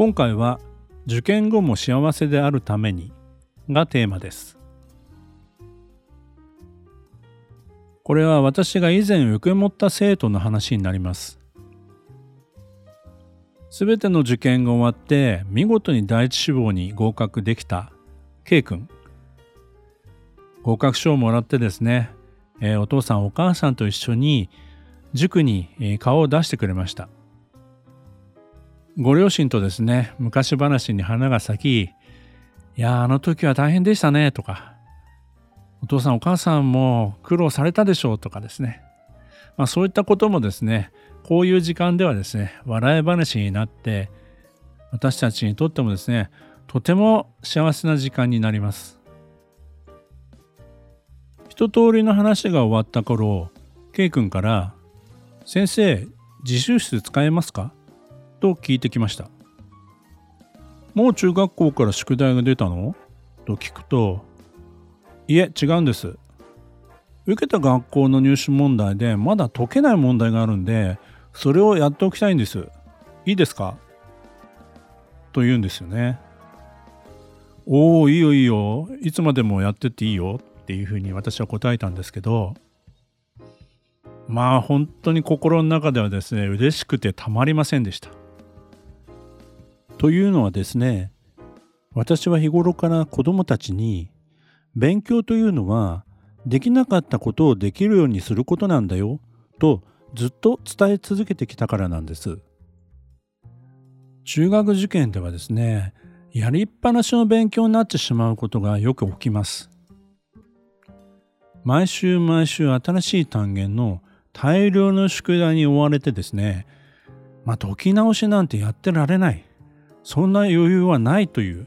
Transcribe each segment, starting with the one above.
今回は受験後も幸せであるためにがテーマです。これは私が以前受け持った生徒の話になります。すべての受験が終わって見事に第一志望に合格できた K 君。合格証をもらってですね、えー、お父さんお母さんと一緒に塾に顔を出してくれました。ご両親とですね、昔話に花が咲き、いやあの時は大変でしたね、とか、お父さんお母さんも苦労されたでしょうとかですね、まあ、そういったこともですね、こういう時間ではですね、笑い話になって、私たちにとってもですね、とても幸せな時間になります。一通りの話が終わった頃、K 君から、先生、自習室使えますか？と聞いてきました。もう中学校から宿題が出たの？と聞くと、いえ、違うんです。受けた学校の入試問題でまだ解けない問題があるんで、それをやっておきたいんです。いいですか？と言うんですよね。おお、いいよいいよ。いつまでもやってっていいよっていうふうに私は答えたんですけど、まあ本当に心の中ではですね、嬉しくてたまりませんでした。というのはですね私は日頃から子どもたちに勉強というのはできなかったことをできるようにすることなんだよとずっと伝え続けてきたからなんです。中学受験ではですねやりっぱなしの勉強になってしまうことがよく起きます。毎週毎週新しい単元の大量の宿題に追われてですねまあ解き直しなんてやってられないそんな余裕はないという。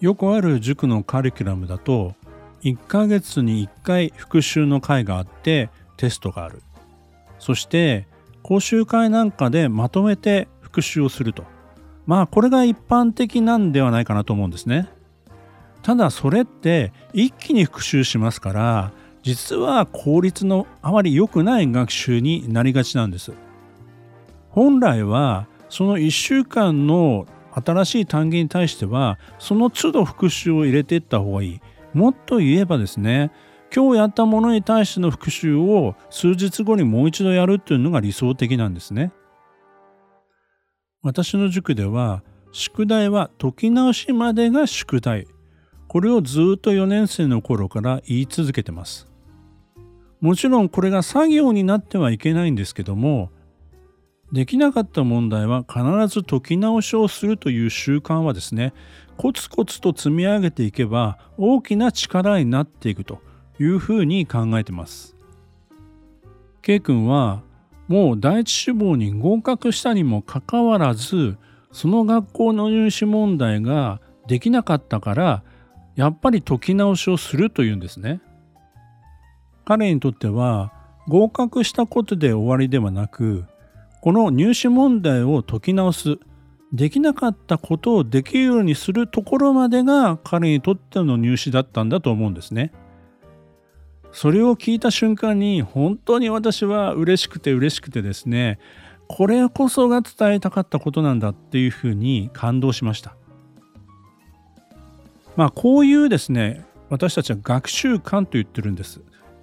よくある塾のカリキュラムだと1ヶ月に1回復習の会があってテストがある。そして講習会なんかでまとめて復習をすると。まあこれが一般的なんではないかなと思うんですね。ただそれって一気に復習しますから実は効率のあまり良くない学習になりがちなんです。本来はその1週間の新しい単元に対してはその都度復習を入れていった方がいい。もっと言えばですね今日やったものに対しての復習を数日後にもう一度やるっていうのが理想的なんですね。私の塾では宿題は解き直しまでが宿題。これをずっと4年生の頃から言い続けてます。もちろんこれが作業になってはいけないんですけどもできなかった問題は必ず解き直しをするという習慣はですねコツコツと積み上げていけば大きな力になっていくというふうに考えてます。K 君はもう第一志望に合格したにもかかわらずその学校の入試問題ができなかったからやっぱり解き直しをするというんですね。彼にとっては合格したことで終わりではなくこの入試問題を解き直すできなかったことをできるようにするところまでが彼にとっての入試だったんだと思うんですね。それを聞いた瞬間に本当に私は嬉しくて嬉しくてですねこれこそが伝えたかったことなんだっていうふうに感動しました。まあこういうですね私たちは学習観と言ってるんです。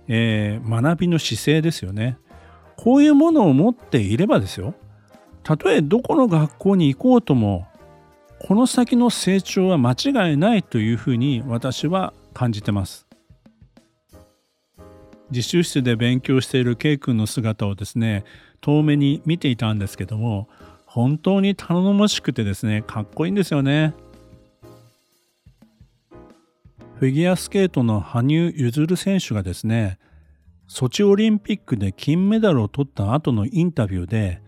えー、学びの姿勢ですよね。こういうものを持っていればですよ。たとえどこの学校に行こうともこの先の成長は間違いないというふうに私は感じてます。自習室で勉強している K 君の姿をですね遠目に見ていたんですけども本当に頼もしくてですねかっこいいんですよね。フィギュアスケートの羽生結弦選手がですねソチオリンピックで金メダルを取った後のインタビューで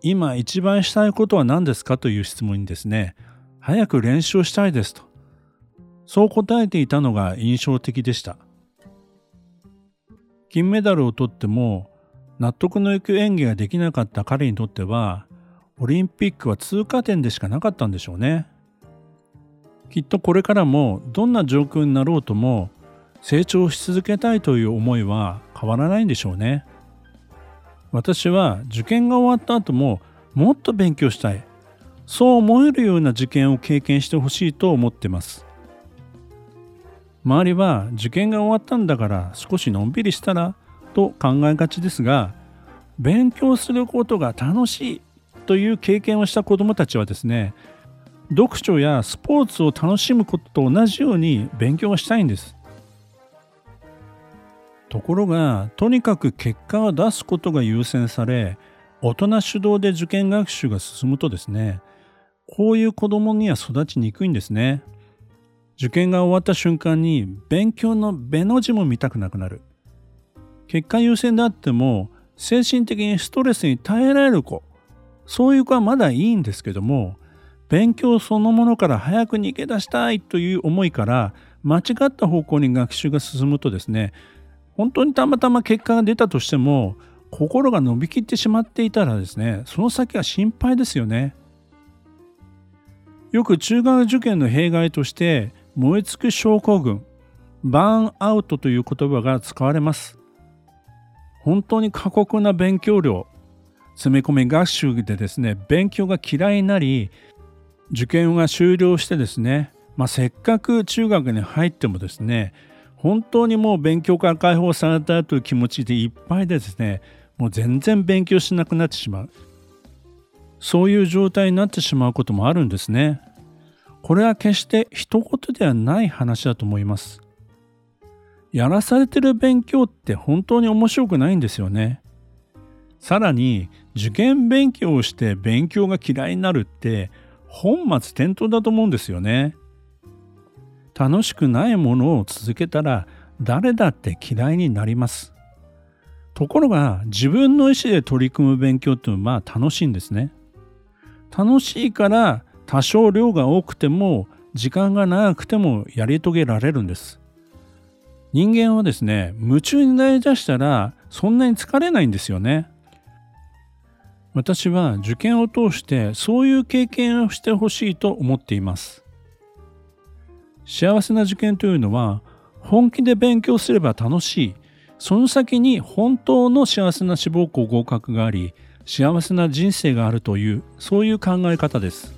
今一番したいことは何ですかという質問にですね、早く練習をしたいですと。そう答えていたのが印象的でした。金メダルを取っても納得のいく演技ができなかった彼にとっては、オリンピックは通過点でしかなかったんでしょうね。きっとこれからもどんな状況になろうとも成長し続けたいという思いは変わらないんでしょうね。私は受験が終わった後ももっと勉強したい。そう思えるような受験を経験してほしいと思ってます。周りは受験が終わったんだから少しのんびりしたらと考えがちですが勉強することが楽しいという経験をした子どもたちはですね読書やスポーツを楽しむことと同じように勉強したいんですところがとにかく結果を出すことが優先され大人主導で受験学習が進むとですねこういう子供には育ちにくいんですね。受験が終わった瞬間に勉強のべの字も見たくなくなる。結果優先であっても精神的にストレスに耐えられる子そういう子はまだいいんですけども勉強そのものから早く逃げ出したいという思いから間違った方向に学習が進むとですね本当にたまたま結果が出たとしても心が伸びきってしまっていたらですねその先は心配ですよね。よく中学受験の弊害として燃え尽く症候群バーンアウトという言葉が使われます。本当に過酷な勉強量詰め込み学習でですね勉強が嫌いになり受験が終了してですね、まあ、せっかく中学に入ってもですね本当にもう勉強から解放されたという気持ちでいっぱいでですねもう全然勉強しなくなってしまう。そういう状態になってしまうこともあるんですね。これは決して一言ではない話だと思います。やらされてる勉強って本当に面白くないんですよね。さらに受験勉強をして勉強が嫌いになるって本末転倒だと思うんですよね。楽しくないものを続けたら誰だって嫌いになります。ところが自分の意思で取り組む勉強っていうのはまあ楽しいんですね。楽しいから多少量が多くても時間が長くてもやり遂げられるんです。人間はですね夢中になりだしたらそんなに疲れないんですよね。私は受験を通してそういう経験をしてほしいと思っています。幸せな受験というのは本気で勉強すれば楽しい。その先に本当の幸せな志望校合格があり幸せな人生があるというそういう考え方です。